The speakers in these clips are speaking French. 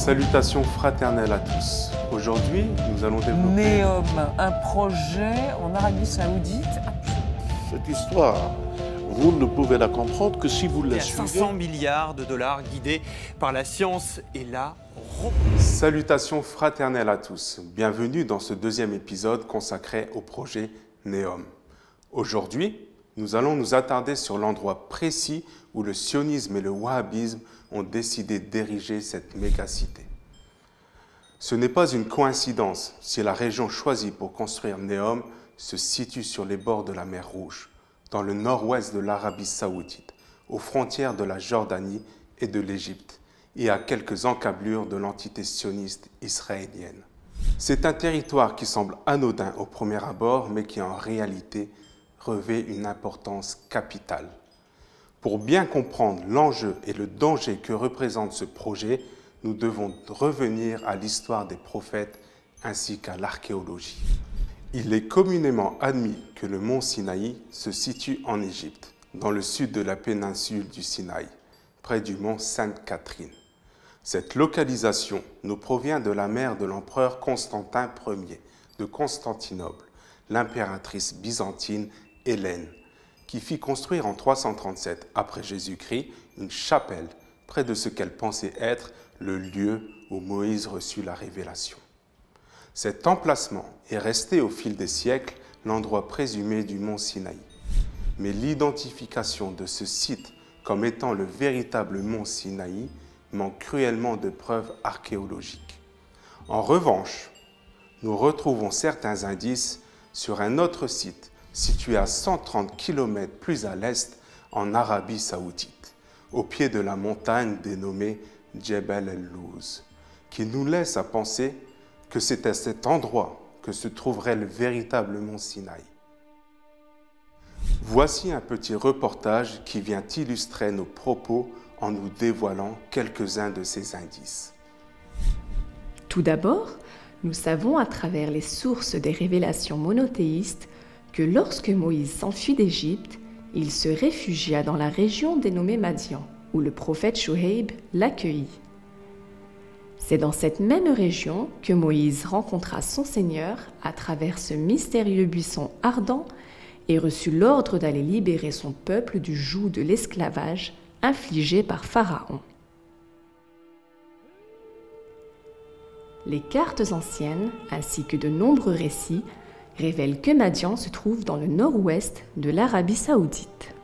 Salutations fraternelles à tous. Aujourd'hui, nous allons développer Neom, un projet en Arabie Saoudite. Cette histoire, vous ne pouvez la comprendre que si vous Il y la a suivez. 500 milliards de dollars guidés par la science et la Salutations fraternelles à tous. Bienvenue dans ce deuxième épisode consacré au projet Neom. Aujourd'hui, nous allons nous attarder sur l'endroit précis où le sionisme et le wahhabisme ont décidé d'ériger cette mégacité. Ce n'est pas une coïncidence si la région choisie pour construire Neom se situe sur les bords de la mer Rouge, dans le nord-ouest de l'Arabie saoudite, aux frontières de la Jordanie et de l'Égypte, et à quelques encablures de l'entité sioniste israélienne. C'est un territoire qui semble anodin au premier abord, mais qui en réalité revêt une importance capitale. Pour bien comprendre l'enjeu et le danger que représente ce projet, nous devons revenir à l'histoire des prophètes ainsi qu'à l'archéologie. Il est communément admis que le mont Sinaï se situe en Égypte, dans le sud de la péninsule du Sinaï, près du mont Sainte-Catherine. Cette localisation nous provient de la mère de l'empereur Constantin Ier de Constantinople, l'impératrice byzantine Hélène, qui fit construire en 337 après Jésus-Christ une chapelle près de ce qu'elle pensait être le lieu où Moïse reçut la révélation. Cet emplacement est resté au fil des siècles l'endroit présumé du mont Sinaï. Mais l'identification de ce site comme étant le véritable mont Sinaï manque cruellement de preuves archéologiques. En revanche, nous retrouvons certains indices sur un autre site situé à 130 km plus à l'est en Arabie saoudite, au pied de la montagne dénommée Djebel el-Louz, qui nous laisse à penser que c'est à cet endroit que se trouverait le véritable mont Sinaï. Voici un petit reportage qui vient illustrer nos propos en nous dévoilant quelques-uns de ces indices. Tout d'abord, nous savons à travers les sources des révélations monothéistes que lorsque Moïse s'enfuit d'Égypte, il se réfugia dans la région dénommée Madian, où le prophète Shoaib l'accueillit. C'est dans cette même région que Moïse rencontra son Seigneur à travers ce mystérieux buisson ardent et reçut l'ordre d'aller libérer son peuple du joug de l'esclavage infligé par Pharaon. Les cartes anciennes, ainsi que de nombreux récits, révèlent que Madian se trouve dans le nord-ouest de l'Arabie saoudite.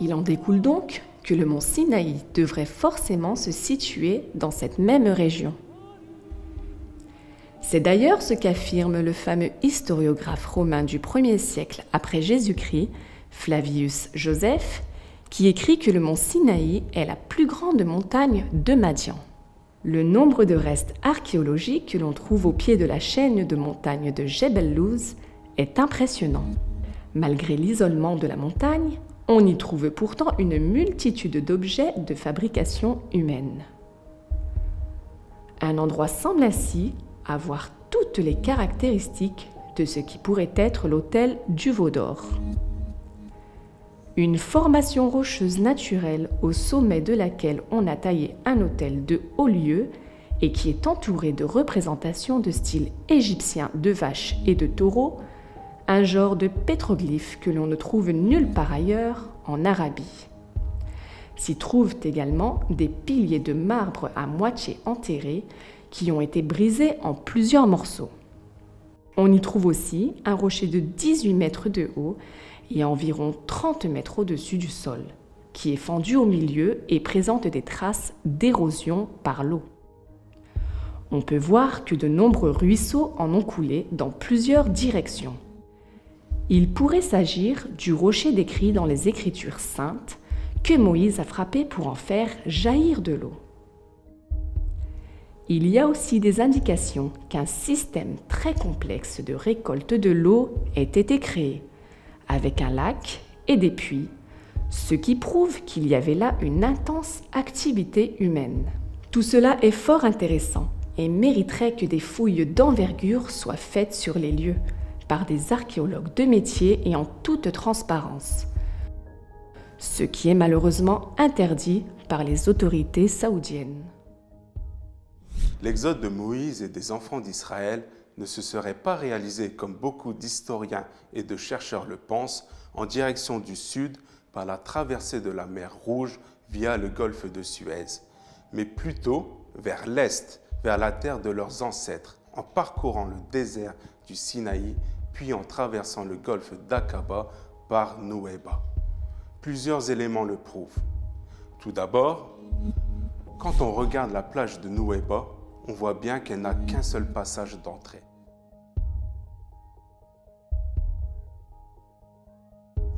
Il en découle donc que le mont Sinaï devrait forcément se situer dans cette même région. C'est d'ailleurs ce qu'affirme le fameux historiographe romain du 1er siècle après Jésus-Christ, Flavius Joseph, qui écrit que le mont Sinaï est la plus grande montagne de Madian. Le nombre de restes archéologiques que l'on trouve au pied de la chaîne de montagnes de Jebel Louz est impressionnant. Malgré l'isolement de la montagne, on y trouve pourtant une multitude d'objets de fabrication humaine. Un endroit semble ainsi avoir toutes les caractéristiques de ce qui pourrait être l'hôtel du Veau d'Or. Une formation rocheuse naturelle au sommet de laquelle on a taillé un hôtel de haut lieu et qui est entouré de représentations de style égyptien de vaches et de taureaux, un genre de pétroglyphe que l'on ne trouve nulle part ailleurs en Arabie. S'y trouvent également des piliers de marbre à moitié enterrés qui ont été brisés en plusieurs morceaux. On y trouve aussi un rocher de 18 mètres de haut et environ 30 mètres au-dessus du sol, qui est fendu au milieu et présente des traces d'érosion par l'eau. On peut voir que de nombreux ruisseaux en ont coulé dans plusieurs directions. Il pourrait s'agir du rocher décrit dans les Écritures saintes que Moïse a frappé pour en faire jaillir de l'eau. Il y a aussi des indications qu'un système très complexe de récolte de l'eau ait été créé, avec un lac et des puits, ce qui prouve qu'il y avait là une intense activité humaine. Tout cela est fort intéressant et mériterait que des fouilles d'envergure soient faites sur les lieux par des archéologues de métier et en toute transparence, ce qui est malheureusement interdit par les autorités saoudiennes. l'exode de Moïse et des enfants d'Israël ne se serait pas réalisé comme beaucoup d'historiens et de chercheurs le pensent en direction du sud par la traversée de la mer Rouge via le golfe de Suez, mais plutôt vers l'est, vers la terre de leurs ancêtres, en parcourant le désert du Sinaï, puis en traversant le golfe d'Aqaba par Nouéba. Plusieurs éléments le prouvent. Tout d'abord, quand on regarde la plage de Nouéba, on voit bien qu'elle n'a qu'un seul passage d'entrée.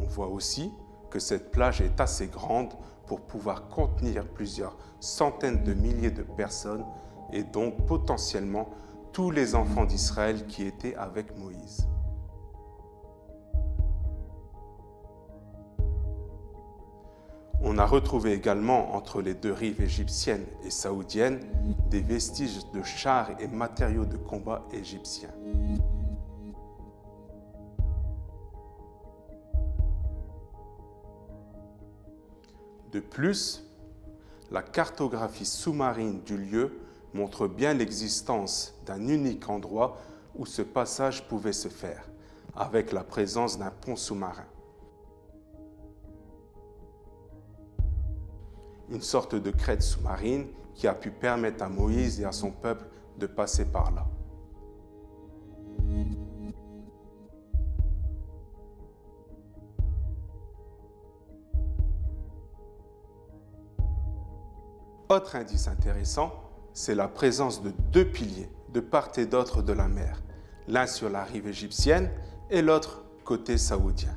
On voit aussi que cette plage est assez grande pour pouvoir contenir plusieurs centaines de milliers de personnes et donc potentiellement tous les enfants d'Israël qui étaient avec Moïse. On a retrouvé également entre les deux rives égyptiennes et saoudiennes des vestiges de chars et matériaux de combat égyptiens. De plus, la cartographie sous-marine du lieu montre bien l'existence d'un unique endroit où ce passage pouvait se faire, avec la présence d'un pont sous-marin. Une sorte de crête sous-marine qui a pu permettre à Moïse et à son peuple de passer par là. Autre indice intéressant, c'est la présence de deux piliers de part et d'autre de la mer, l'un sur la rive égyptienne et l'autre côté saoudien,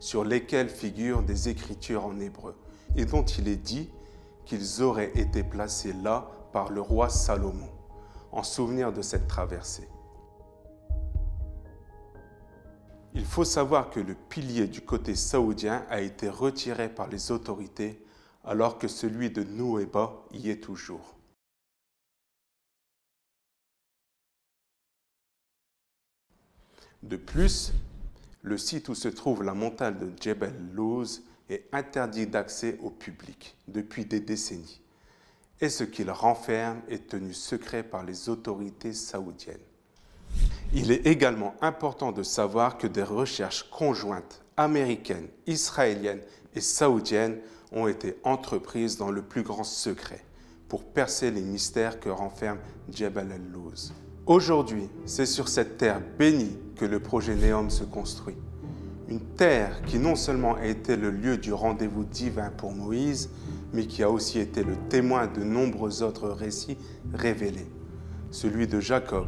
sur lesquels figurent des écritures en hébreu, et dont il est dit qu'ils auraient été placés là par le roi Salomon, en souvenir de cette traversée. Il faut savoir que le pilier du côté saoudien a été retiré par les autorités alors que celui de Nouéba y est toujours. De plus, le site où se trouve la montagne de Jebel Louz est interdit d'accès au public depuis des décennies, et ce qu'il renferme est tenu secret par les autorités saoudiennes. Il est également important de savoir que des recherches conjointes américaines, israéliennes et saoudiennes ont été entreprises dans le plus grand secret pour percer les mystères que renferme Jebel el-Louz. Aujourd'hui, c'est sur cette terre bénie que le projet Néom se construit. Une terre qui non seulement a été le lieu du rendez-vous divin pour Moïse, mais qui a aussi été le témoin de nombreux autres récits révélés. Celui de Jacob,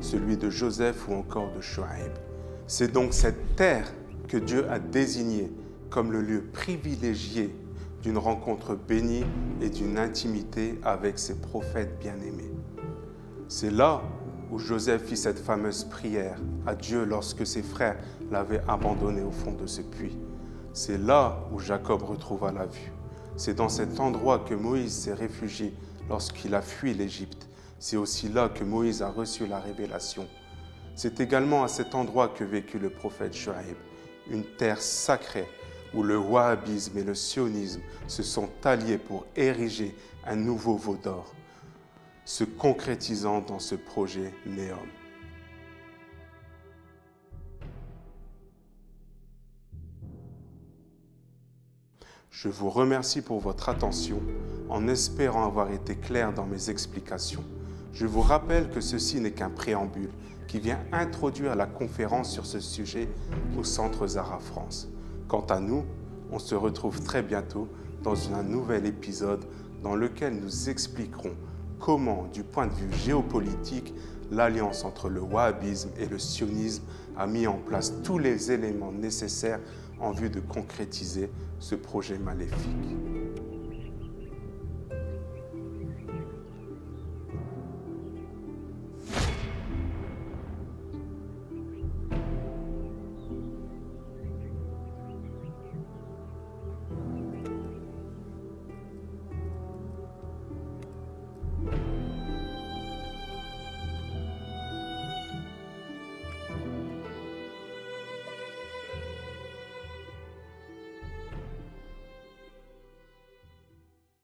celui de Joseph ou encore de Shoaib. C'est donc cette terre que Dieu a désignée comme le lieu privilégié d'une rencontre bénie et d'une intimité avec ses prophètes bien-aimés. C'est là où Joseph fit cette fameuse prière à Dieu lorsque ses frères l'avaient abandonné au fond de ce puits. C'est là où Jacob retrouva la vue. C'est dans cet endroit que Moïse s'est réfugié lorsqu'il a fui l'Égypte. C'est aussi là que Moïse a reçu la révélation. C'est également à cet endroit que vécut le prophète Joaib, une terre sacrée où le wahhabisme et le sionisme se sont alliés pour ériger un nouveau veau d'or, se concrétisant dans ce projet Néom. Je vous remercie pour votre attention en espérant avoir été clair dans mes explications. Je vous rappelle que ceci n'est qu'un préambule qui vient introduire la conférence sur ce sujet au Centre Zara France. Quant à nous, on se retrouve très bientôt dans un nouvel épisode dans lequel nous expliquerons comment, du point de vue géopolitique, l'alliance entre le wahhabisme et le sionisme a mis en place tous les éléments nécessaires en vue de concrétiser ce projet maléfique.